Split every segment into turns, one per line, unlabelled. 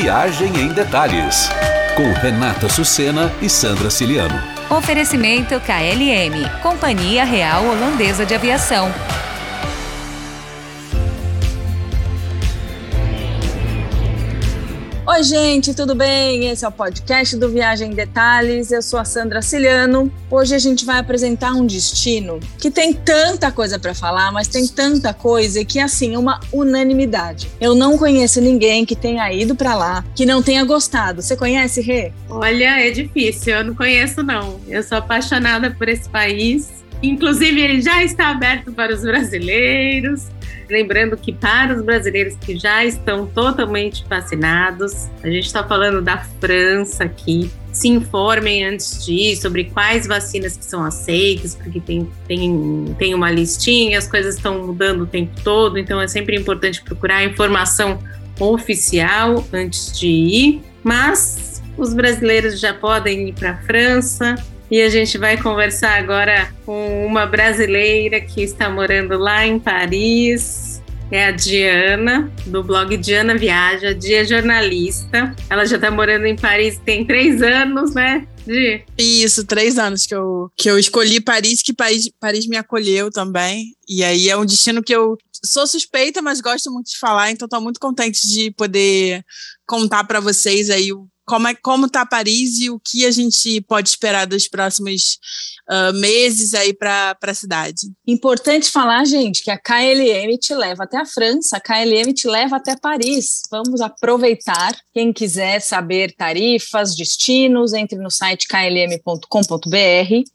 Viagem em Detalhes, com Renata Sucena e Sandra Ciliano.
Oferecimento KLM, Companhia Real Holandesa de Aviação.
Oi, gente, tudo bem? Esse é o podcast do Viagem em Detalhes. Eu sou a Sandra Ciliano. Hoje a gente vai apresentar um destino que tem tanta coisa para falar, mas tem tanta coisa que assim, uma unanimidade. Eu não conheço ninguém que tenha ido para lá que não tenha gostado. Você conhece, Rê?
Olha, é difícil. Eu não conheço não. Eu sou apaixonada por esse país. Inclusive, ele já está aberto para os brasileiros. Lembrando que para os brasileiros que já estão totalmente vacinados, a gente está falando da França aqui. Se informem antes de ir sobre quais vacinas que são aceitas, porque tem, tem, tem uma listinha, as coisas estão mudando o tempo todo, então é sempre importante procurar informação oficial antes de ir. Mas os brasileiros já podem ir para a França, e a gente vai conversar agora com uma brasileira que está morando lá em Paris. É a Diana, do blog Diana Viaja. Dia é jornalista. Ela já está morando em Paris tem três anos, né?
Isso, três anos que eu, que eu escolhi Paris, que Paris, Paris me acolheu também. E aí é um destino que eu sou suspeita, mas gosto muito de falar, então estou muito contente de poder contar para vocês aí como é como está Paris e o que a gente pode esperar dos próximos uh, meses aí para a cidade.
Importante falar, gente, que a KLM te leva até a França, a KLM te leva até Paris. Vamos aproveitar. Quem quiser saber tarifas, destinos, entre no site klm.com.br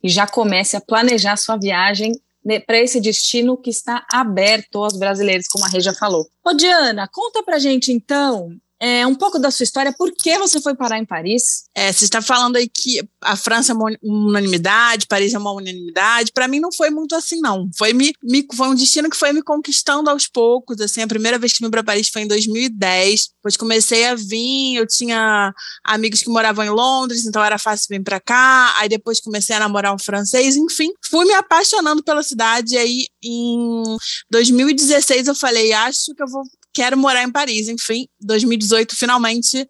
e já comece a planejar sua viagem né, para esse destino que está aberto aos brasileiros, como a Reja falou. Ô Diana, conta pra gente então é, um pouco da sua história, por que você foi parar em Paris?
É, você está falando aí que a França é uma unanimidade, Paris é uma unanimidade. Para mim não foi muito assim, não. Foi, me, me, foi um destino que foi me conquistando aos poucos. Assim, a primeira vez que vim para Paris foi em 2010. Depois comecei a vir, eu tinha amigos que moravam em Londres, então era fácil vir para cá. Aí depois comecei a namorar um francês, enfim, fui me apaixonando pela cidade. E aí em 2016 eu falei, acho que eu vou quero morar em Paris. Enfim, 2018, finalmente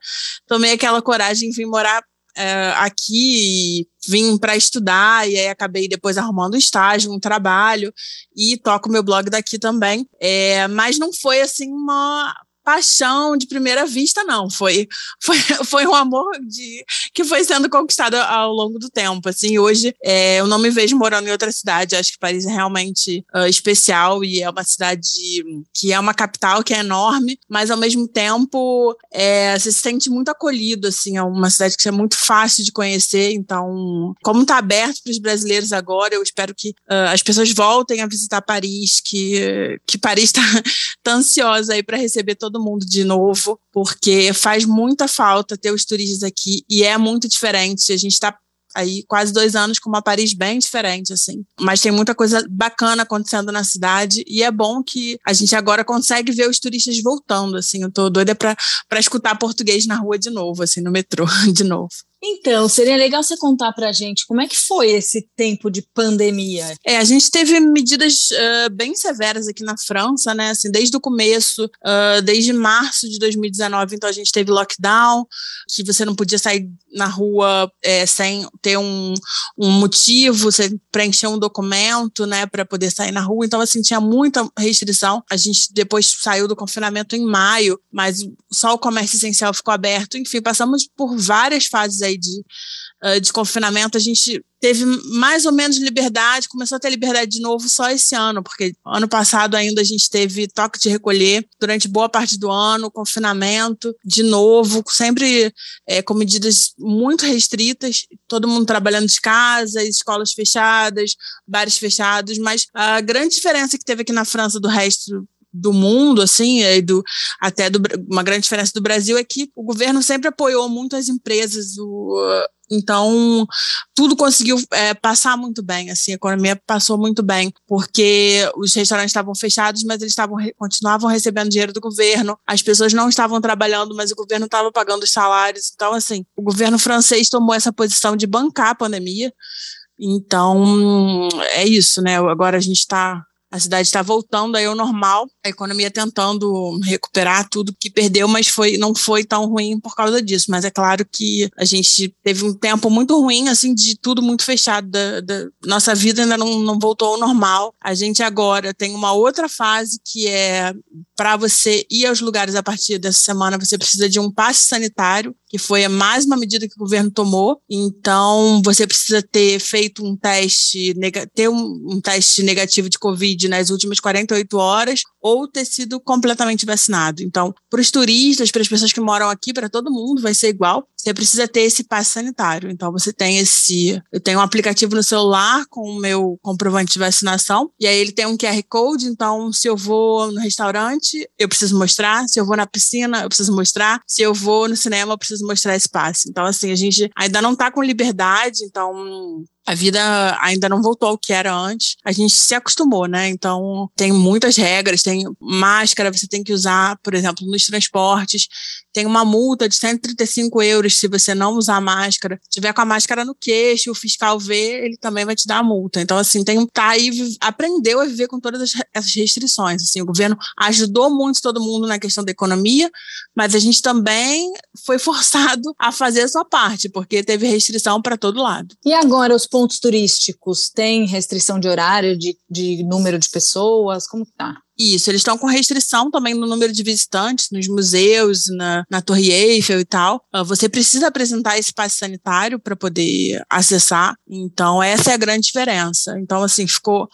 tomei aquela coragem de vir morar é, aqui e vim para estudar e aí acabei depois arrumando um estágio, um trabalho e toco meu blog daqui também. É, mas não foi assim uma paixão de primeira vista, não. Foi, foi, foi um amor de, que foi sendo conquistado ao longo do tempo. Assim, hoje é, eu não me vejo morando em outra cidade. Acho que Paris é realmente uh, especial e é uma cidade que é uma capital que é enorme, mas ao mesmo tempo é, você se sente muito acolhido. Assim, é uma cidade que é muito fácil de conhecer. Então, como está aberto para os brasileiros agora, eu espero que uh, as pessoas voltem a visitar Paris, que, que Paris está tá ansiosa aí para receber todo todo mundo de novo, porque faz muita falta ter os turistas aqui e é muito diferente. A gente está aí quase dois anos com uma Paris bem diferente, assim. Mas tem muita coisa bacana acontecendo na cidade e é bom que a gente agora consegue ver os turistas voltando, assim. Eu tô doida para escutar português na rua de novo, assim, no metrô de novo.
Então, seria legal você contar para a gente como é que foi esse tempo de pandemia.
É, a gente teve medidas uh, bem severas aqui na França, né? Assim, desde o começo, uh, desde março de 2019, então a gente teve lockdown, que você não podia sair na rua é, sem ter um, um motivo, você preencher um documento, né, para poder sair na rua. Então, assim, tinha muita restrição. A gente depois saiu do confinamento em maio, mas só o comércio essencial ficou aberto. Enfim, passamos por várias fases aí de, uh, de confinamento, a gente teve mais ou menos liberdade, começou a ter liberdade de novo só esse ano, porque ano passado ainda a gente teve toque de recolher durante boa parte do ano, confinamento de novo, sempre é, com medidas muito restritas, todo mundo trabalhando de casa, escolas fechadas, bares fechados, mas a grande diferença que teve aqui na França do resto do mundo, assim, e do, até do, uma grande diferença do Brasil é que o governo sempre apoiou muito as empresas, o, então tudo conseguiu é, passar muito bem, assim, a economia passou muito bem, porque os restaurantes estavam fechados, mas eles estavam continuavam recebendo dinheiro do governo, as pessoas não estavam trabalhando, mas o governo estava pagando os salários, então assim, o governo francês tomou essa posição de bancar a pandemia, então é isso, né? Agora a gente está a cidade está voltando aí ao normal. A economia tentando recuperar tudo que perdeu, mas foi, não foi tão ruim por causa disso. Mas é claro que a gente teve um tempo muito ruim, assim, de tudo muito fechado. Da, da, nossa vida ainda não, não voltou ao normal. A gente agora tem uma outra fase que é para você ir aos lugares a partir dessa semana, você precisa de um passe sanitário, que foi a mais uma medida que o governo tomou. Então, você precisa ter feito um teste, ter um, um teste negativo de Covid nas últimas 48 horas ou ter sido completamente vacinado. Então, para os turistas, para as pessoas que moram aqui, para todo mundo vai ser igual. Você precisa ter esse passe sanitário. Então, você tem esse. Eu tenho um aplicativo no celular com o meu comprovante de vacinação, e aí ele tem um QR Code. Então, se eu vou no restaurante, eu preciso mostrar. Se eu vou na piscina, eu preciso mostrar. Se eu vou no cinema, eu preciso mostrar esse passe. Então, assim, a gente ainda não está com liberdade, então a vida ainda não voltou ao que era antes. A gente se acostumou, né? Então, tem muitas regras, tem máscara, você tem que usar, por exemplo, nos transportes. Tem uma multa de 135 euros se você não usar máscara. Se tiver com a máscara no queixo, o fiscal vê, ele também vai te dar a multa. Então, assim, tem tá aí, aprendeu a viver com todas essas restrições. Assim, o governo ajudou muito todo mundo na questão da economia, mas a gente também foi forçado a fazer a sua parte, porque teve restrição para todo lado.
E agora, os pontos turísticos têm restrição de horário, de, de número de pessoas? Como está?
Isso, eles estão com restrição também no número de visitantes nos museus, na, na Torre Eiffel e tal. Uh, você precisa apresentar esse passe sanitário para poder acessar. Então, essa é a grande diferença. Então, assim, ficou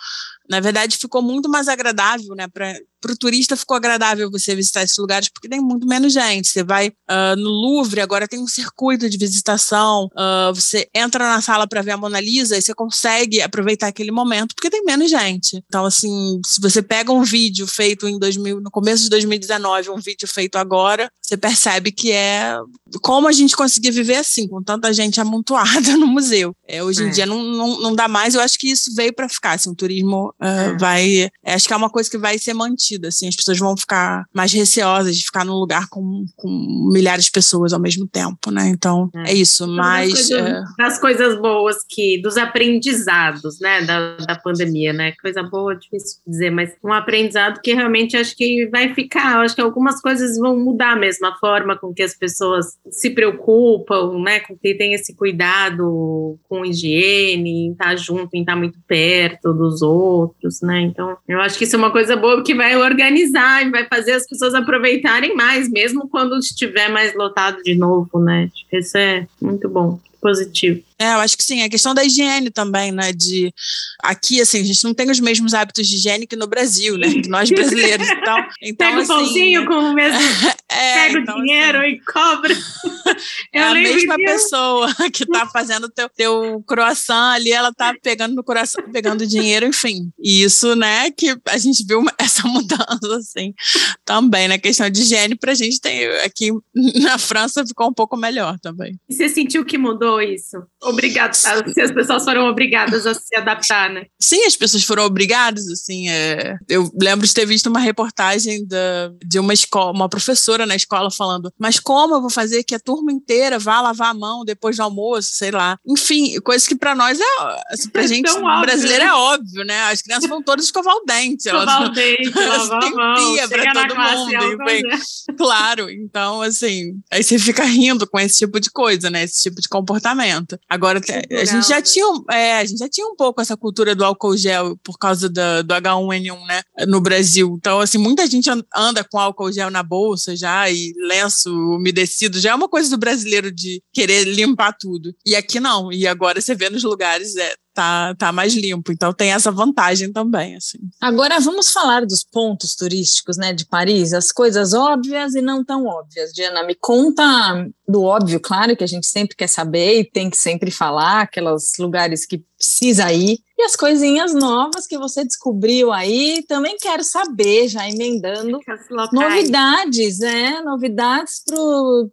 na verdade, ficou muito mais agradável, né? Para o turista ficou agradável você visitar esses lugares porque tem muito menos gente. Você vai uh, no Louvre, agora tem um circuito de visitação. Uh, você entra na sala para ver a Mona Lisa e você consegue aproveitar aquele momento porque tem menos gente. Então, assim, se você pega um vídeo feito em 2000, no começo de 2019, um vídeo feito agora, você percebe que é como a gente conseguia viver assim, com tanta gente amontoada no museu. É, hoje em é. dia não, não, não dá mais. Eu acho que isso veio para ficar. Assim, o turismo Uh, vai, acho que é uma coisa que vai ser mantida, assim, as pessoas vão ficar mais receosas de ficar num lugar com, com milhares de pessoas ao mesmo tempo, né? Então, é, é isso, mas... Das
coisas, é... das coisas, boas que, dos aprendizados, né, da, da pandemia, né? Coisa boa, difícil dizer, mas um aprendizado que realmente acho que vai ficar, acho que algumas coisas vão mudar mesmo, a forma com que as pessoas se preocupam, né, com que tem esse cuidado com higiene, em estar junto, em estar muito perto dos outros, outros, né? Então, eu acho que isso é uma coisa boa que vai organizar e vai fazer as pessoas aproveitarem mais, mesmo quando estiver mais lotado de novo, né? Isso é muito bom positivo.
É, eu acho que sim. A questão da higiene também, né? De aqui, assim, a gente não tem os mesmos hábitos de higiene que no Brasil, né? Que nós brasileiros. Então, então
pega
assim,
o pãozinho com o mesmo. é, pega então, o dinheiro assim, e cobra.
é a mesma pessoa que tá fazendo teu, teu croissant ali, ela tá pegando no coração, pegando dinheiro, enfim. E isso, né, que a gente viu essa mudança, assim, também, na né? questão de higiene, pra gente tem aqui na França ficou um pouco melhor também.
E você sentiu que mudou isso? Obrigado, se as pessoas foram obrigadas a se adaptar, né?
Sim, as pessoas foram obrigadas, assim, é... eu lembro de ter visto uma reportagem da, de uma escola, uma professora na escola falando, mas como eu vou fazer que a turma inteira vá lavar a mão depois do almoço, sei lá. Enfim, coisas que para nós é, assim, pra é gente brasileira né? é óbvio, né? As crianças vão todas escovar o dente.
Escovar o dente, lavar a mão, pra todo mundo.
Enfim, claro, então, assim, aí você fica rindo com esse tipo de coisa, né? Esse tipo de comportamento. Agora, a gente já tinha, é, a gente já tinha um pouco essa cultura do álcool gel por causa do, do H1N1, né, no Brasil. Então, assim, muita gente anda com álcool gel na bolsa já e lenço umedecido. Já é uma coisa do brasileiro de querer limpar tudo. E aqui não. E agora você vê nos lugares, é, tá, tá mais limpo. Então tem essa vantagem também, assim.
Agora vamos falar dos pontos turísticos, né, de Paris, as coisas óbvias e não tão óbvias. Diana, me conta do óbvio, claro, que a gente sempre quer saber e tem que sempre falar, aqueles lugares que precisa ir, e as coisinhas novas que você descobriu aí, também quero saber, já emendando novidades, é, novidades para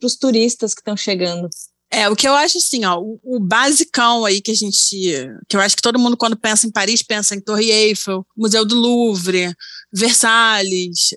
os turistas que estão chegando.
É, o que eu acho assim, ó, o, o, basicão aí que a gente, que eu acho que todo mundo quando pensa em Paris pensa em Torre Eiffel, Museu do Louvre, Versalhes,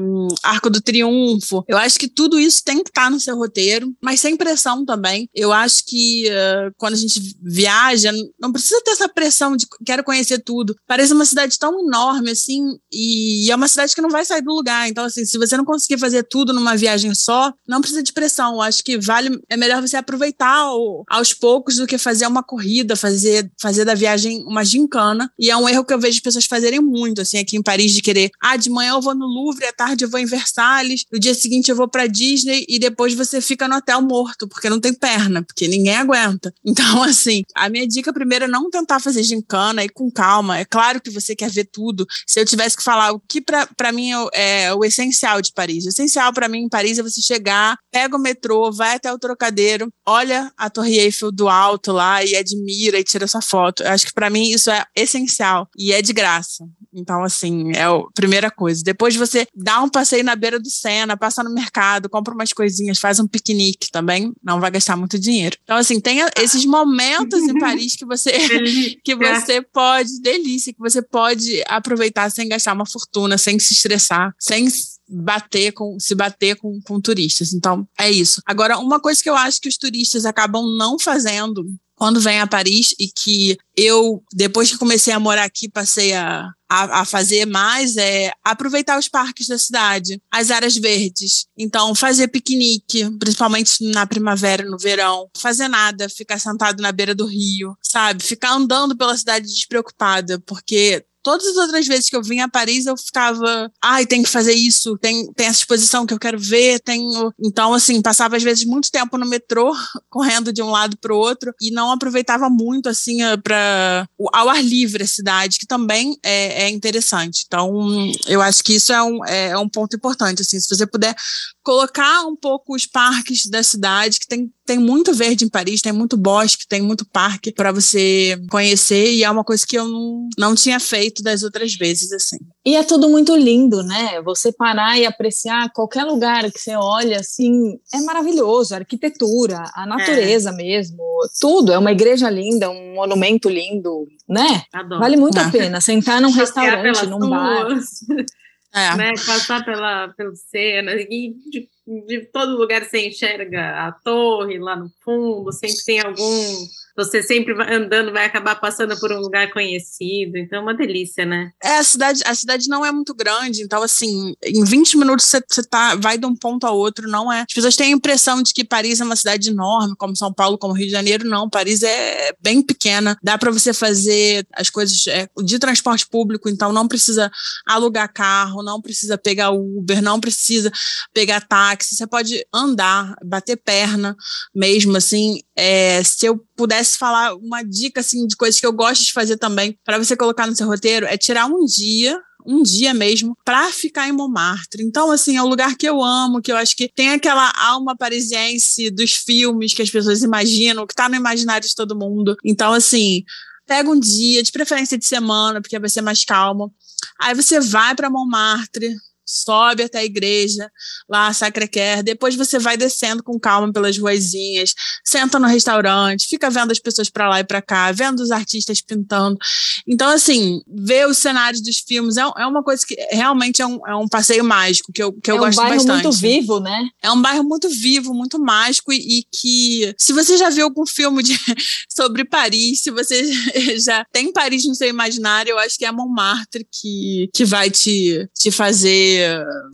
um, Arco do Triunfo. Eu acho que tudo isso tem que estar tá no seu roteiro, mas sem pressão também. Eu acho que uh, quando a gente viaja, não precisa ter essa pressão de quero conhecer tudo. Parece uma cidade tão enorme assim, e é uma cidade que não vai sair do lugar. Então, assim, se você não conseguir fazer tudo numa viagem só, não precisa de pressão. Eu acho que vale, é melhor você aproveitar o, aos poucos do que fazer uma corrida, fazer, fazer da viagem uma gincana. E é um erro que eu vejo pessoas fazerem muito, assim, aqui em Paris, de querer, ah, de manhã eu vou no Louvre, à tarde eu vou em Versalhes, no dia seguinte eu vou para Disney e depois você fica no hotel morto, porque não tem perna, porque ninguém aguenta. Então, assim, a minha dica primeiro é não tentar fazer gincana e com calma. É claro que você quer ver tudo. Se eu tivesse que falar o que para mim é, é, o essencial de Paris, o essencial para mim em Paris é você chegar, pega o metrô, vai até o trocadeiro, olha a Torre Eiffel do alto lá e admira e tira sua foto. Eu acho que para mim isso é essencial e é de graça. Então, assim, é a primeira coisa. Depois você dá um passeio na beira do Sena, passa no mercado, compra umas coisinhas, faz um piquenique também, não vai gastar muito dinheiro. Então, assim, tem esses momentos em Paris que você que você pode, delícia, que você pode aproveitar sem gastar uma fortuna, sem se estressar, sem bater com se bater com, com turistas. Então, é isso. Agora, uma coisa que eu acho que os turistas acabam não fazendo quando vem a Paris e que eu, depois que comecei a morar aqui, passei a, a, a, fazer mais é aproveitar os parques da cidade, as áreas verdes. Então, fazer piquenique, principalmente na primavera, no verão. Fazer nada, ficar sentado na beira do rio, sabe? Ficar andando pela cidade despreocupada, porque todas as outras vezes que eu vim a Paris, eu ficava, ai, tem que fazer isso, tem, tem essa exposição que eu quero ver, tenho. Então, assim, passava às vezes muito tempo no metrô, correndo de um lado para o outro, e não aproveitava muito, assim, eh, para ao ar livre a cidade, que também é, é interessante. Então, eu acho que isso é um, é, é um ponto importante, assim, se você puder colocar um pouco os parques da cidade, que tem, tem muito verde em Paris, tem muito bosque, tem muito parque para você conhecer, e é uma coisa que eu não, não tinha feito das outras vezes, assim.
E é tudo muito lindo, né? Você parar e apreciar qualquer lugar que você olha, assim, é maravilhoso, a arquitetura, a natureza é. mesmo, tudo, é uma igreja linda, um monumento lindo, né? Adoro. Vale muito a pena sentar num restaurante, num bar.
É. Né? Passar pela, pelo Sena, e de, todo lugar você enxerga a torre lá no fundo, sempre tem algum você sempre andando vai acabar passando por um lugar conhecido, então é uma delícia, né?
É, a cidade, a cidade não é muito grande, então assim, em 20 minutos você, você tá, vai de um ponto ao outro, não é? As pessoas têm a impressão de que Paris é uma cidade enorme, como São Paulo, como Rio de Janeiro, não, Paris é bem pequena, dá para você fazer as coisas é, de transporte público, então não precisa alugar carro, não precisa pegar Uber, não precisa pegar táxi, você pode andar, bater perna mesmo, assim, é, se eu pudesse falar uma dica assim de coisas que eu gosto de fazer também para você colocar no seu roteiro é tirar um dia um dia mesmo para ficar em Montmartre. Então, assim, é um lugar que eu amo, que eu acho que tem aquela alma parisiense dos filmes que as pessoas imaginam, que tá no imaginário de todo mundo. Então, assim, pega um dia, de preferência de semana, porque vai ser mais calmo. Aí você vai para Montmartre, sobe até a igreja, lá Sacré-Cœur, depois você vai descendo com calma pelas ruazinhas, senta no restaurante, fica vendo as pessoas para lá e para cá, vendo os artistas pintando. Então, assim, ver os cenários dos filmes é, é uma coisa que realmente é um, é um passeio mágico, que eu, que eu
é
gosto bastante.
É um bairro muito vivo, né?
É um bairro muito vivo, muito mágico e, e que, se você já viu algum filme de, sobre Paris, se você já tem Paris no seu imaginário, eu acho que é Montmartre que, que vai te, te fazer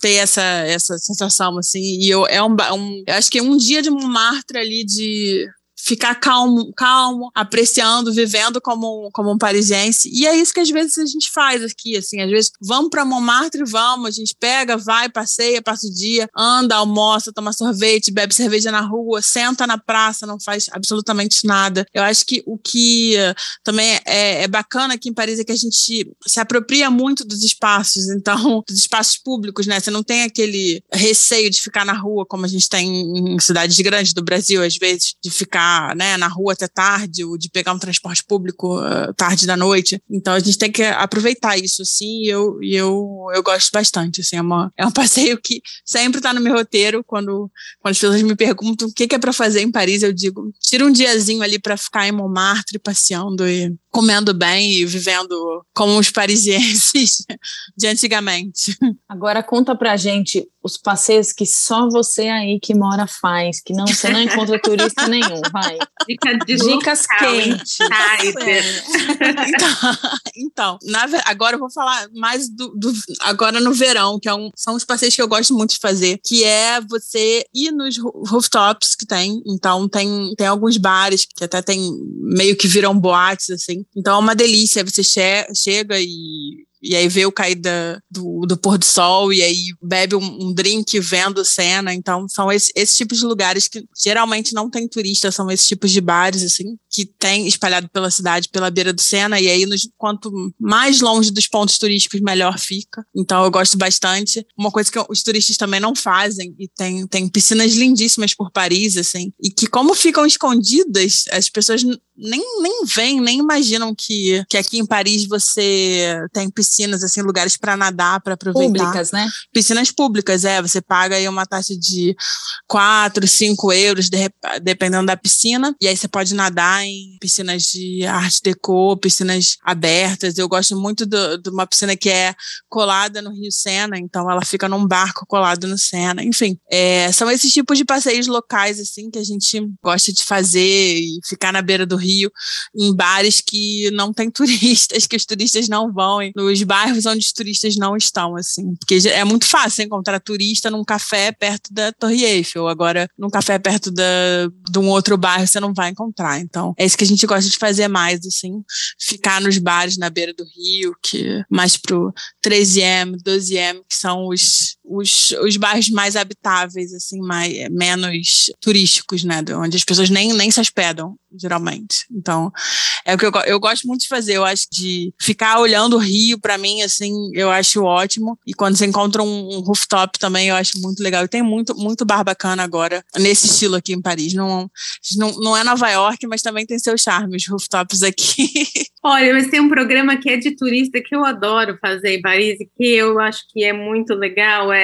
ter essa, essa sensação, assim. E eu, é um, um, acho que é um dia de Montmartre ali de ficar calmo, calmo, apreciando, vivendo como, como um parisiense. E é isso que às vezes a gente faz aqui, assim, às vezes vamos para Montmartre, vamos, a gente pega, vai, passeia, passa o dia, anda, almoça, toma sorvete, bebe cerveja na rua, senta na praça, não faz absolutamente nada. Eu acho que o que também é, é bacana aqui em Paris é que a gente se apropria muito dos espaços, então, dos espaços públicos, né? Você não tem aquele receio de ficar na rua como a gente tem em cidades grandes do Brasil, às vezes, de ficar ficar né, na rua até tarde, ou de pegar um transporte público uh, tarde da noite. Então a gente tem que aproveitar isso, assim, e eu, eu, eu gosto bastante. Assim, é, uma, é um passeio que sempre está no meu roteiro. Quando, quando as pessoas me perguntam o que, que é para fazer em Paris, eu digo: tira um diazinho ali para ficar em Montmartre passeando e comendo bem e vivendo como os parisienses de antigamente.
Agora conta pra gente os passeios que só você aí que mora faz, que não você não encontra turista nenhum, vai.
Dica de
Dicas
local,
quentes.
insider.
Então, então na agora eu vou falar mais do, do- agora no verão, que é um- são os passeios que eu gosto muito de fazer, que é você ir nos roo- rooftops que tem. Então tem, tem alguns bares que até tem meio que viram boates assim. Então é uma delícia. Você che- chega e e aí vê o cair do, do pôr do sol e aí bebe um, um drink vendo cena. Então, são esse- esses tipos de lugares que geralmente não tem turista, são esses tipos de bares, assim, que tem espalhado pela cidade, pela beira do Sena. E aí, nos- quanto mais longe dos pontos turísticos, melhor fica. Então, eu gosto bastante. Uma coisa que os turistas também não fazem, e tem, tem piscinas lindíssimas por Paris, assim, e que, como ficam escondidas, as pessoas nem, nem veem, nem imaginam que, que aqui em Paris você tem piscinas, assim, lugares para nadar, para aproveitar.
Públicas, né?
Piscinas públicas, é. Você paga aí uma taxa de 4, 5 euros, de dependendo da piscina. E aí você pode nadar em piscinas de arte deco, piscinas abertas. Eu gosto muito do- de uma piscina que é colada no Rio Sena, então ela fica num barco colado no Sena. Enfim, é, são esses tipos de passeios locais, assim, que a gente gosta de fazer e ficar na beira do rio, em bares que não tem turistas, que os turistas não vão, nos bairros onde os turistas não estão, assim. Porque é muito fácil encontrar turista num café perto da Torre Eiffel. Agora, num café perto da, de um outro bairro, você não vai encontrar. Então, é isso que a gente gosta de fazer mais, assim. Ficar nos bares na beira do rio, que mais pro 13M, 12M, que são os, os, os bairros mais habitáveis, assim, mais, menos turísticos, né? de Onde as pessoas nem, nem se hospedam, geralmente. Então, é o que eu, eu gosto muito de fazer. Eu acho de ficar olhando o rio, para mim, assim, eu acho ótimo. E quando você encontra um, um rooftop também, eu acho muito legal. E tem muito, muito bar bacana agora, nesse estilo aqui em Paris. Não, não, não é Nova York, mas também tem seu charme, os rooftops aqui.
Olha, mas tem um programa que é de turista que eu adoro fazer em Paris e que eu acho que é muito legal, é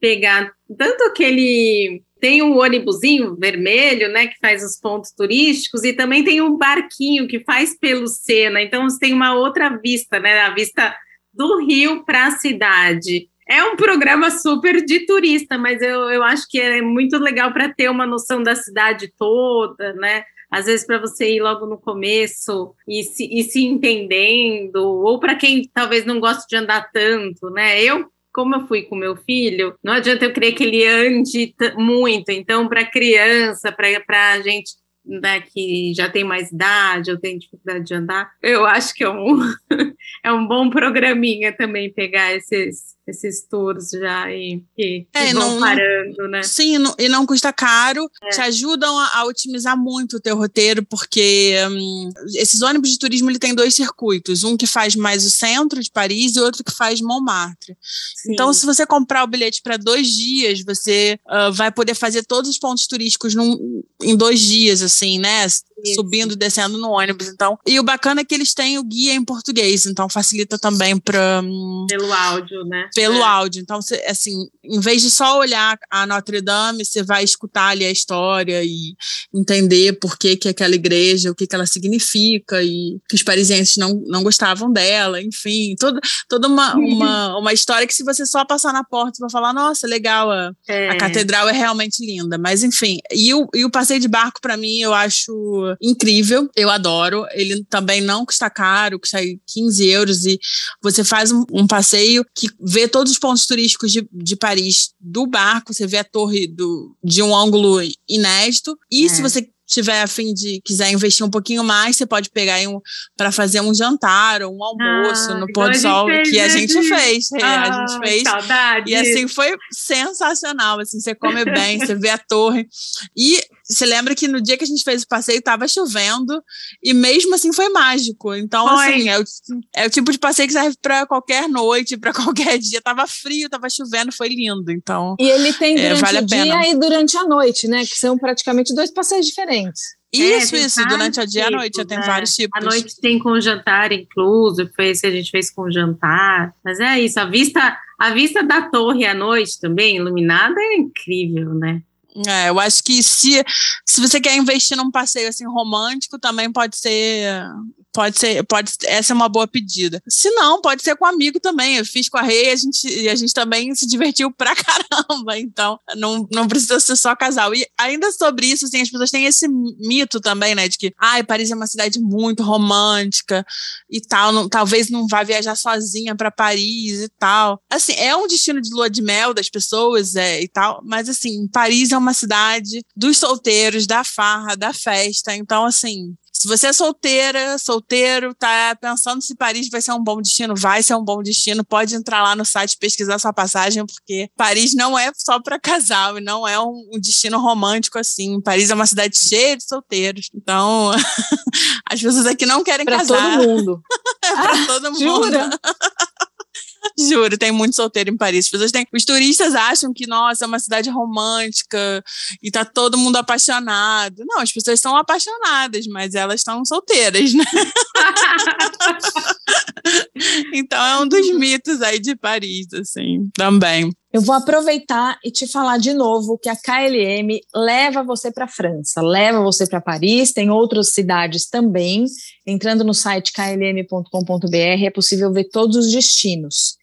pegar tanto aquele tem um ônibusinho vermelho, né, que faz os pontos turísticos e também tem um barquinho que faz pelo Sena. Então você tem uma outra vista, né, a vista do rio para a cidade. É um programa super de turista, mas eu, eu acho que é muito legal para ter uma noção da cidade toda, né? às vezes para você ir logo no começo e se, e se entendendo, ou para quem talvez não goste de andar tanto, né? Eu, como eu fui com meu filho, não adianta eu querer que ele ande muito. Então, para criança, para a gente né, que já tem mais idade, eu tenho dificuldade de andar, eu acho que é um, é um bom programinha também pegar esses, esses tours já e, e,
É,
e vão
não-
parando, né?
Sim, não- e não custa caro, te ajudam a, a otimizar muito o teu roteiro, porque hum, esses ônibus de turismo ele tem dois circuitos, um que faz mais o centro de Paris e outro que faz Montmartre.
Sim.
Então, se você comprar o bilhete para dois dias, você ah, vai poder fazer todos os pontos turísticos num- em dois dias, assim, né? Subindo e descendo no ônibus. Então, e o bacana é que eles têm o guia em português, então facilita também para
pelo áudio, né?
pelo
É.
áudio. Então, você, assim, em vez de só olhar a Notre Dame, você vai escutar ali a história e entender por que, que aquela igreja, o que, que ela significa e que os parisienses não, não gostavam dela, enfim, toda, toda uma, uma, uma história que se você só passar na porta, vai falar, nossa, legal, a,
É.
a catedral é realmente linda. Mas, enfim, e o, e o passeio de barco, para mim, eu acho incrível, eu adoro. Ele também não custa caro, custa aí 15 euros e você faz um, um passeio que vê todos os pontos turísticos de, de Paris do barco, você vê a torre do, de um ângulo inédito. E
É.
se você tiver a fim de quiser investir um pouquinho mais, você pode pegar um, para fazer um jantar ou um almoço
Ah,
no pôr do sol, que a
né,
gente fez. É, a
Ah,
gente fez.
Saudade.
E assim, foi sensacional, assim, você come bem, você vê a torre. E você lembra que no dia que a gente fez o passeio tava chovendo e mesmo assim foi mágico. Então,
Foi.
assim, é o, é o tipo de passeio que serve para qualquer noite, para qualquer dia. Tava frio, tava chovendo, foi lindo. Então,
E ele tem
É,
durante
vale a
o dia e durante a noite, né? Que são praticamente dois passeios diferentes.
Isso, é, isso, durante o dia e a noite, tem né? vários tipos.
A noite tem com jantar incluso, foi esse que a gente fez com jantar. Mas é isso, a vista, a vista da torre à noite também, iluminada, é incrível, né?
É, eu acho que se, se você quer investir num passeio assim romântico, também pode ser pode ser, pode, essa é uma boa pedida. Se não, pode ser com amigo também. Eu fiz com a Rei, a gente, a gente também se divertiu pra caramba. Então, não, não precisa ser só casal. E ainda sobre isso, assim, as pessoas têm esse mito também, né, de que, ai, Paris é uma cidade muito romântica e tal, não, talvez não vá viajar sozinha para Paris e tal. Assim, é um destino de lua de mel das pessoas é, e tal, mas assim, Paris é uma cidade dos solteiros, da farra, da festa. Então, assim, se você é solteira, solteiro, tá pensando se Paris vai ser um bom destino, vai ser um bom destino, pode entrar lá no site pesquisar sua passagem, porque Paris não é só para casal e não é um, um, destino romântico assim. Paris é uma cidade cheia de solteiros. Então, as pessoas aqui não querem
pra
casar.
Para todo mundo.
é para todo mundo. Jura? Juro, tem muito solteiro em Paris. As pessoas têm, os turistas acham que, nossa, é uma cidade romântica e tá todo mundo apaixonado. Não, as pessoas são apaixonadas, mas elas estão solteiras, né? então é um dos mitos aí de Paris, assim, também.
Eu vou aproveitar e te falar de novo que a KLM leva você para a França, leva você para Paris, tem outras cidades também. Entrando no site klm.com.br é possível ver todos os destinos.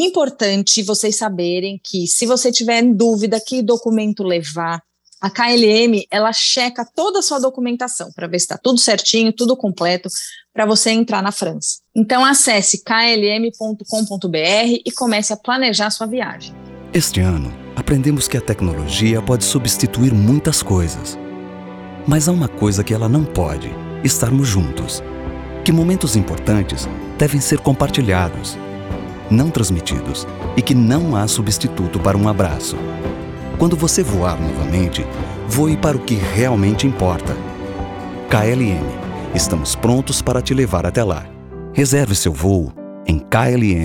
Importante vocês saberem que se você tiver dúvida que documento levar, a KLM ela checa toda a sua documentação para ver se está tudo certinho, tudo completo para você entrar na França. Então acesse klm.com.br e comece a planejar sua viagem.
Este ano aprendemos que a tecnologia pode substituir muitas coisas, mas há uma coisa que ela não pode: estarmos juntos. Que momentos importantes devem ser compartilhados não transmitidos e que não há substituto para um abraço. Quando você voar novamente, voe para o que realmente importa. KLM, estamos prontos para te levar até lá. Reserve seu voo em klm.com.br.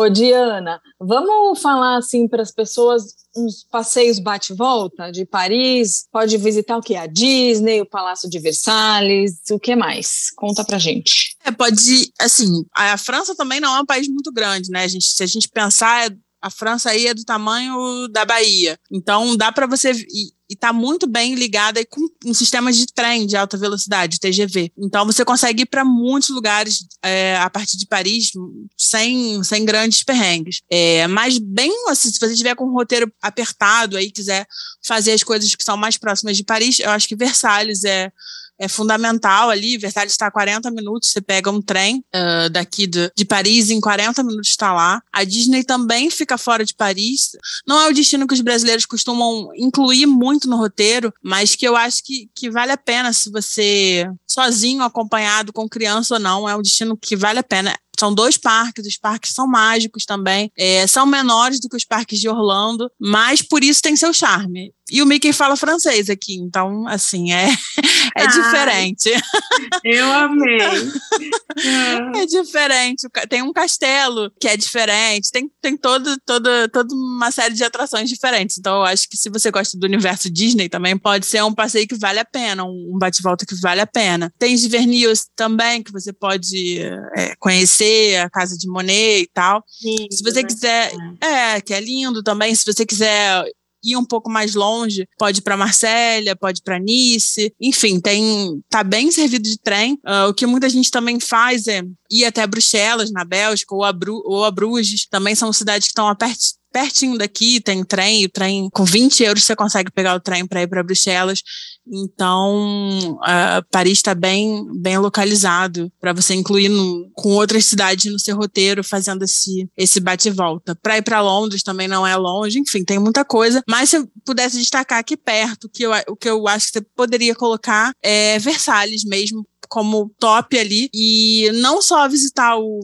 Ô Diana, vamos falar assim para as pessoas uns passeios bate-volta de Paris? Pode visitar o que? A Disney, o Palácio de Versalhes, o que mais? Conta pra gente.
É, pode, assim, a França também não é um país muito grande, né? A gente, se a gente pensar, a França aí é do tamanho da Bahia. Então dá para você e está muito bem ligada com um sistema de trem de alta velocidade, TGV. Então você consegue ir para muitos lugares é, a partir de Paris sem, sem grandes perrengues. É, mas bem assim, se você tiver com um roteiro apertado aí quiser fazer as coisas que são mais próximas de Paris, eu acho que Versalhes é é fundamental ali. Versalhes está a 40 minutos, você pega um trem uh, daqui de, de Paris, em 40 minutos está lá. A Disney também fica fora de Paris. Não é o destino que os brasileiros costumam incluir muito no roteiro, mas que eu acho que, que vale a pena se você sozinho, acompanhado, com criança ou não, é um destino que vale a pena. São dois parques, os parques são mágicos também, é, são menores do que os parques de Orlando, mas por isso tem seu charme. E o Mickey fala francês aqui, então, assim, é, é diferente.
Eu amei.
é diferente. Tem um castelo que é diferente, tem, tem todo, todo, toda uma série de atrações diferentes. Então, eu acho que se você gosta do universo Disney também, pode ser um passeio que vale a pena, um bate-volta que vale a pena. Tem Givernius também, que você pode é, conhecer, a Casa de Monet e tal. Lindo, se você né? quiser, é, que é lindo também, se você quiser ir um pouco mais longe, pode ir para Marsella, pode ir para Nice, enfim, tem tá bem servido de trem. Uh, o que muita gente também faz é ir até Bruxelas, na Bélgica, ou a, Bru ou a Bruges, também são cidades que estão pertinho daqui, tem trem, o trem com 20 euros você consegue pegar o trem para ir para Bruxelas. Então, uh, Paris está bem, bem localizado para você incluir no, com outras cidades no seu roteiro, fazendo esse, esse bate-volta. Para ir para Londres também não é longe, enfim, tem muita coisa. Mas se eu pudesse destacar aqui perto, que eu, o que eu acho que você poderia colocar é Versalhes mesmo, como top ali. E não só visitar o,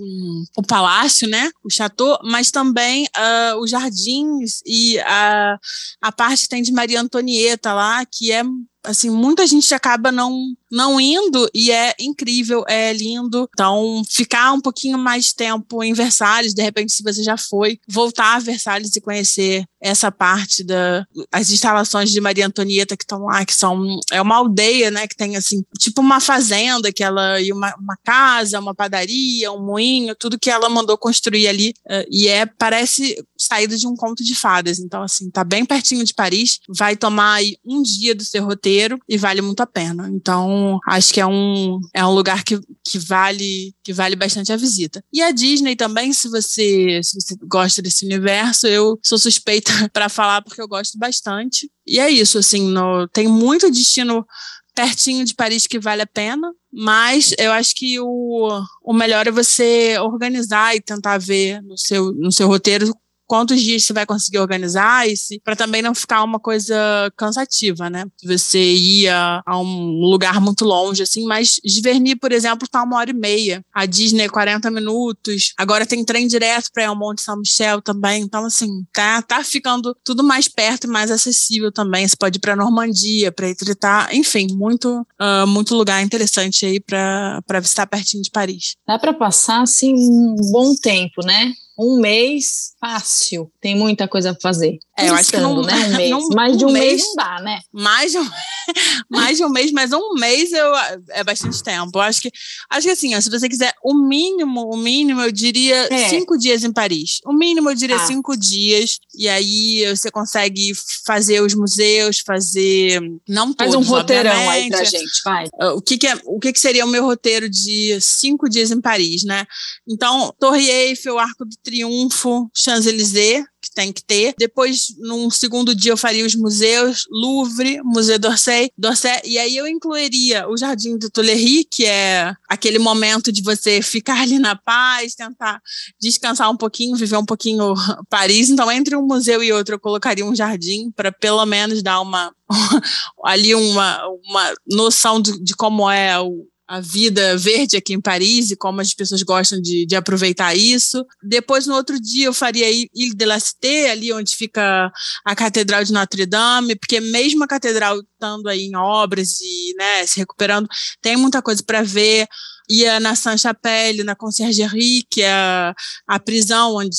o palácio, né, o chateau, mas também uh, os jardins e a, a parte que tem de Maria Antonieta lá, que é assim, muita gente acaba não não indo e é incrível, é lindo. Então, ficar um pouquinho mais tempo em Versalhes, de repente, se você já foi, voltar a Versalhes e conhecer essa parte da as instalações de Maria Antonieta que estão lá, que são é uma aldeia, né, que tem assim, tipo uma fazenda que ela e uma, uma casa, uma padaria, um moinho, tudo que ela mandou construir ali uh, e é parece saída de um conto de fadas. Então assim, tá bem pertinho de Paris, vai tomar aí um dia do seu roteiro e vale muito a pena. Então, acho que é um é um lugar que, que vale que vale bastante a visita. E a Disney também, se você se você gosta desse universo, eu sou suspeita para falar porque eu gosto bastante. E é isso, assim, no, tem muito destino pertinho de Paris que vale a pena, mas eu acho que o, o melhor é você organizar e tentar ver no seu, no seu roteiro quantos dias você vai conseguir organizar esse para também não ficar uma coisa cansativa, né? Você ia a um lugar muito longe, assim, mas Giverny, por exemplo, tá uma hora e meia. A Disney, 40 minutos. Agora tem trem direto para El Monte São Michel também. Então, assim, tá, tá ficando tudo mais perto e mais acessível também. Você pode ir para Normandia, para Etretat, enfim, muito, uh, muito lugar interessante aí para visitar pertinho de Paris.
Dá para passar, assim, um bom tempo, né? Um mês fácil, tem muita coisa para fazer.
É, eu acho que não,
né? Um mês. Não, mais de um, um mês, mês, não dá, né?
Mais de um, mais de um mês, mas um mês eu, é bastante tempo. Eu acho que, acho que assim, ó, se você quiser o mínimo, o mínimo, eu diria é. cinco dias em Paris. O mínimo, eu diria ah. cinco dias. E aí você consegue fazer os museus, fazer. Não
Faz
todos,
um roteirão aí pra gente, vai.
O que, que, é, o que, que seria o meu roteiro de cinco dias em Paris, né? Então, Torre Eiffel, Arco do Triunfo, Champs-Élysées, tem que ter. Depois, num segundo dia, eu faria os museus, Louvre, Museu d'Orsay, d'Orsay, e aí eu incluiria o Jardim do Tuileries, que é aquele momento de você ficar ali na paz, tentar descansar um pouquinho, viver um pouquinho Paris. Então, entre um museu e outro, eu colocaria um jardim para pelo menos dar uma ali uma, uma noção de, de como é o, a vida verde aqui em Paris e como as pessoas gostam de, de aproveitar isso. Depois, no outro dia, eu faria Ile de la Cité, ali onde fica a Catedral de Notre Dame, porque mesmo a catedral estando aí em obras e né, se recuperando, tem muita coisa para ver ia na Saint-Chapelle, na Conciergerie, que é a, a prisão onde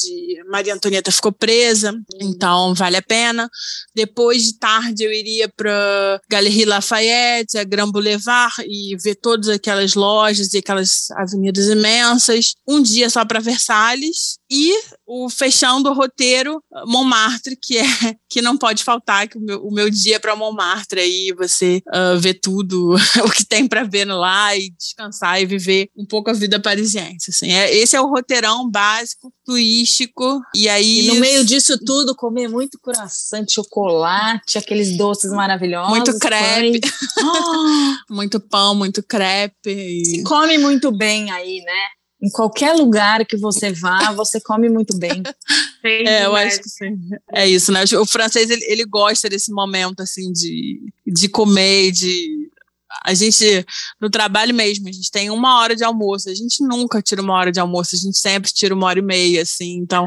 Maria Antonieta ficou presa, então vale a pena. Depois de tarde eu iria para Galerie Lafayette, a Grand Boulevard e ver todas aquelas lojas e aquelas avenidas imensas. Um dia só para Versalhes e o fechando o roteiro Montmartre, que é que não pode faltar, que o meu, o meu dia é para Montmartre aí você uh, ver tudo o que tem para ver lá e descansar e viver um pouco a vida parisiense. Assim. É, esse é o roteirão básico, turístico. E aí.
E no meio disso tudo, comer muito croissant, chocolate, aqueles doces maravilhosos.
Muito crepe. muito pão, muito crepe.
Se come muito bem aí, né? Em qualquer lugar que você vá, você come muito bem.
é, eu acho que sim. É isso, né? O francês, ele, ele gosta desse momento, assim, de, de comer, de a gente, no trabalho mesmo, a gente tem uma hora de almoço. A gente nunca tira uma hora de almoço, a gente sempre tira uma hora e meia, assim. Então,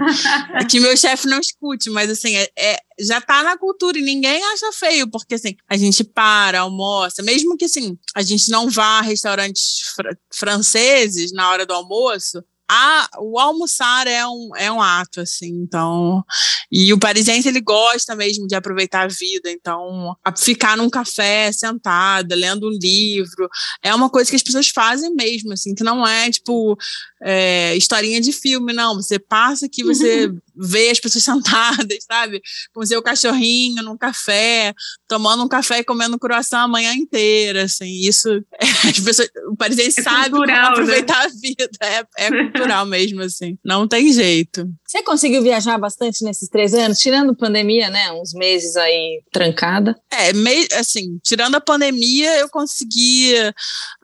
é que meu chefe não escute, mas assim, é, é, já tá na cultura e ninguém acha feio, porque assim, a gente para, almoça, mesmo que assim, a gente não vá a restaurantes fr franceses na hora do almoço, a, o almoçar é um, é um ato, assim, então. E o parisiense, ele gosta mesmo de aproveitar a vida, então, ficar num café, sentada, lendo um livro, é uma coisa que as pessoas fazem mesmo, assim, que não é, tipo, é, historinha de filme, não. Você passa aqui, você vê as pessoas sentadas, sabe? Com o seu cachorrinho num café, tomando um café e comendo croissant a manhã inteira, assim. Isso, é, as pessoas, o parisiense é sabe cultural, como né? aproveitar né? a vida. É, é cultural mesmo, assim. Não tem jeito.
Você conseguiu viajar bastante nesses três anos, tirando pandemia, né? Uns meses aí trancada.
É, meio, assim, tirando a pandemia, eu consegui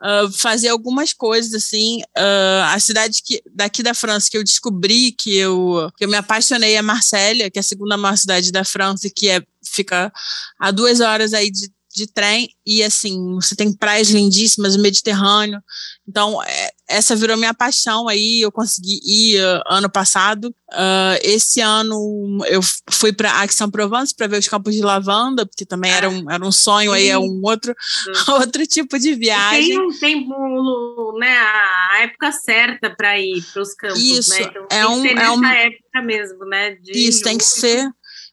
uh, fazer algumas coisas, assim. Uh, a cidade que, daqui da França que eu descobri que eu, que eu me apaixonei apaixonei a Marselha, que é a segunda maior cidade da França, que é, fica a duas horas aí de, de trem, e assim, você tem praias lindíssimas, o Mediterrâneo. Então, é, essa virou minha paixão aí. Eu consegui ir uh, ano passado. Uh, esse ano eu fui para Aix-en-Provence para ver os campos de lavanda, porque também era um, era um sonho aí, é um outro, outro tipo de viagem.
Tem um tempo, né, a época certa para ir para os campos, né?
Isso,
né? Então,
é um, é
um, época mesmo, né?
isso, tem que ser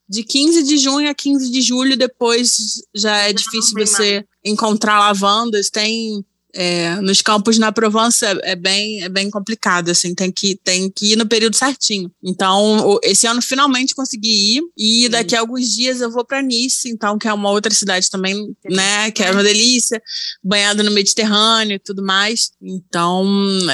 de 15 de junho a 15 de julho, depois já é difícil você mais. encontrar lavandas. Tem é, nos campos na Provence é, é, bem, é bem complicado, assim, tem que, tem que ir no período certinho. Então, esse ano finalmente consegui ir, e daqui a alguns dias eu vou para Nice, então, que é uma outra cidade também, né, que é uma delícia, banhada no Mediterrâneo e tudo mais. Então,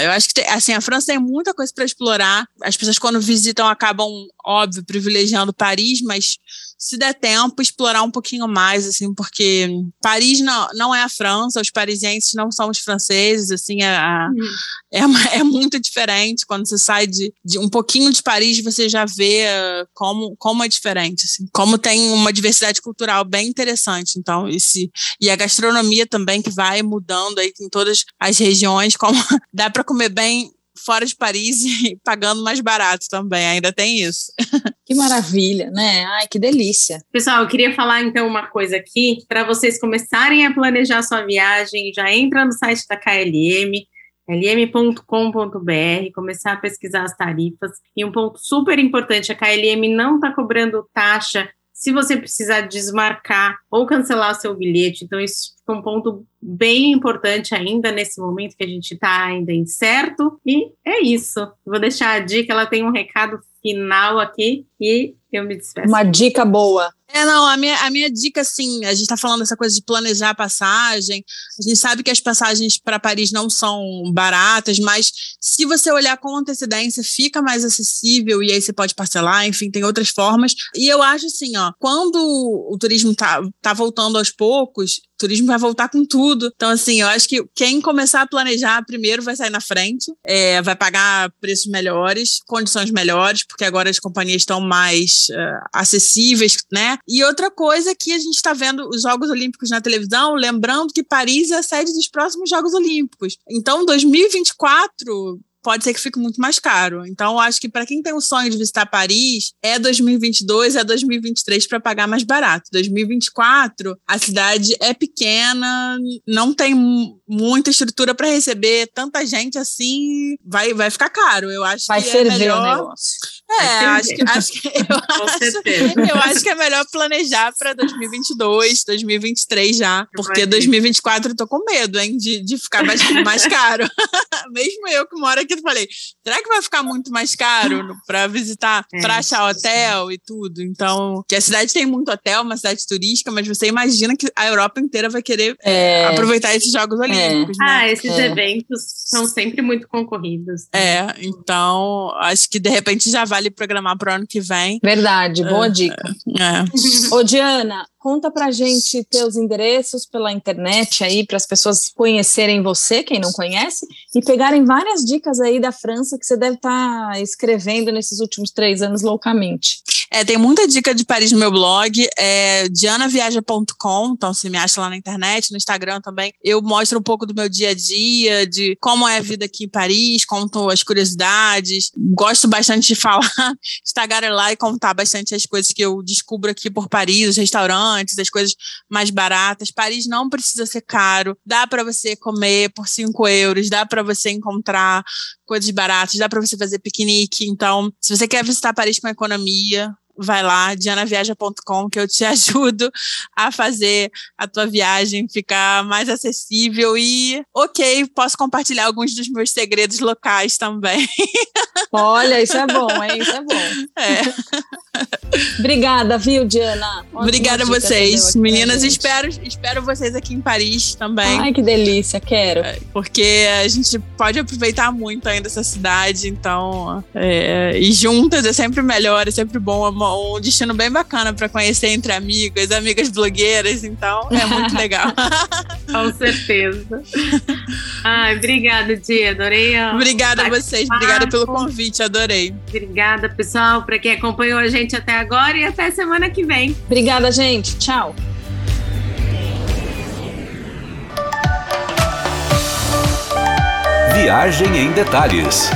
eu acho que, assim, a França tem muita coisa para explorar. As pessoas, quando visitam, acabam, óbvio, privilegiando Paris, mas se der tempo, explorar um pouquinho mais, assim, porque Paris não, não é a França, os parisienses não são os franceses, assim, é, uhum. é, é, muito diferente. Quando você sai de, de, um pouquinho de Paris, você já vê como, como é diferente, assim, como tem uma diversidade cultural bem interessante. Então, esse, e a gastronomia também, que vai mudando aí em todas as regiões, como dá para comer bem fora de Paris e pagando mais barato também, ainda tem isso.
Que maravilha, né? Ai, que delícia.
Pessoal, eu queria falar então uma coisa aqui, para vocês começarem a planejar sua viagem, já entra no site da KLM, lm.com.br, começar a pesquisar as tarifas. E um ponto super importante, a KLM não está cobrando taxa se você precisar desmarcar ou cancelar seu bilhete. Então, isso um ponto bem importante ainda nesse momento que a gente está ainda incerto. E é isso. Vou deixar a dica, ela tem um recado final aqui e eu me despeço.
Uma dica boa.
É, não, a minha, a minha dica, assim, a gente está falando dessa coisa de planejar a passagem, a gente sabe que as passagens para Paris não são baratas, mas se você olhar com antecedência, fica mais acessível e aí você pode parcelar, enfim, tem outras formas. E eu acho assim, ó, quando o turismo tá, tá voltando aos poucos, turismo vai voltar com tudo. Então, assim, eu acho que quem começar a planejar primeiro vai sair na frente, é, vai pagar preços melhores, condições melhores, porque agora as companhias estão mais uh, acessíveis, né? E outra coisa que a gente está vendo os Jogos Olímpicos na televisão, lembrando que Paris é a sede dos próximos Jogos Olímpicos. Então, 2024 pode ser que fique muito mais caro. Então, acho que para quem tem o sonho de visitar Paris, é 2022, é 2023 para pagar mais barato. 2024, a cidade é pequena, não tem muita estrutura para receber tanta gente assim, vai, vai ficar caro. Eu acho
vai
que
ferver
é melhor...
o negócio.
É, acho que, acho que, eu, acho, eu acho que é melhor planejar para 2022, 2023 já, porque 2024 eu tô com medo, hein, de, de ficar mais, mais caro. Mesmo eu que moro aqui, eu falei, será que vai ficar muito mais caro para visitar, é, para achar hotel e tudo? Então, que a cidade tem muito hotel, uma cidade turística, mas você imagina que a Europa inteira vai querer é, aproveitar esses Jogos é. Olímpicos,
é.
né?
Ah, esses eventos são sempre muito concorridos.
É, então, acho que de repente já vai vale programar para o ano que vem.
Verdade, boa é, dica. É. Ô, Diana, conta pra gente teus endereços pela internet aí, para as pessoas conhecerem você, quem não conhece, e pegarem várias dicas aí da França que você deve estar tá escrevendo nesses últimos três anos loucamente.
É, tem muita dica de Paris no meu blog, é dianaviaja.com, então você me acha lá na internet, no Instagram também. Eu mostro um pouco do meu dia a dia, de como é a vida aqui em Paris, conto as curiosidades. Gosto bastante de falar, de lá e contar bastante as coisas que eu descubro aqui por Paris, os restaurantes, as coisas mais baratas. Paris não precisa ser caro, dá para você comer por 5 euros, dá para você encontrar coisas baratas, dá para você fazer piquenique. Então, se você quer visitar Paris com economia, vai lá, dianaviaja.com, que eu te ajudo a fazer a tua viagem ficar mais acessível e, ok, posso compartilhar alguns dos meus segredos locais também.
Olha, isso é bom, hein? Isso é bom. É. Obrigada, viu, Diana?
Ótima Obrigada a vocês. Meninas, espero, espero vocês aqui em Paris também.
Ai, que delícia, quero. É,
porque a gente pode aproveitar muito ainda essa cidade, então, é, e juntas é sempre melhor, é sempre bom, é um destino bem bacana para conhecer entre amigas, amigas blogueiras, então é muito legal.
Com certeza. Ai, obrigada, Dia, adorei. A...
Obrigada a vocês, obrigada pelo convite, adorei.
Obrigada, pessoal, para quem acompanhou a gente até agora e até semana que vem.
Obrigada, gente. Tchau.
Viagem em Detalhes.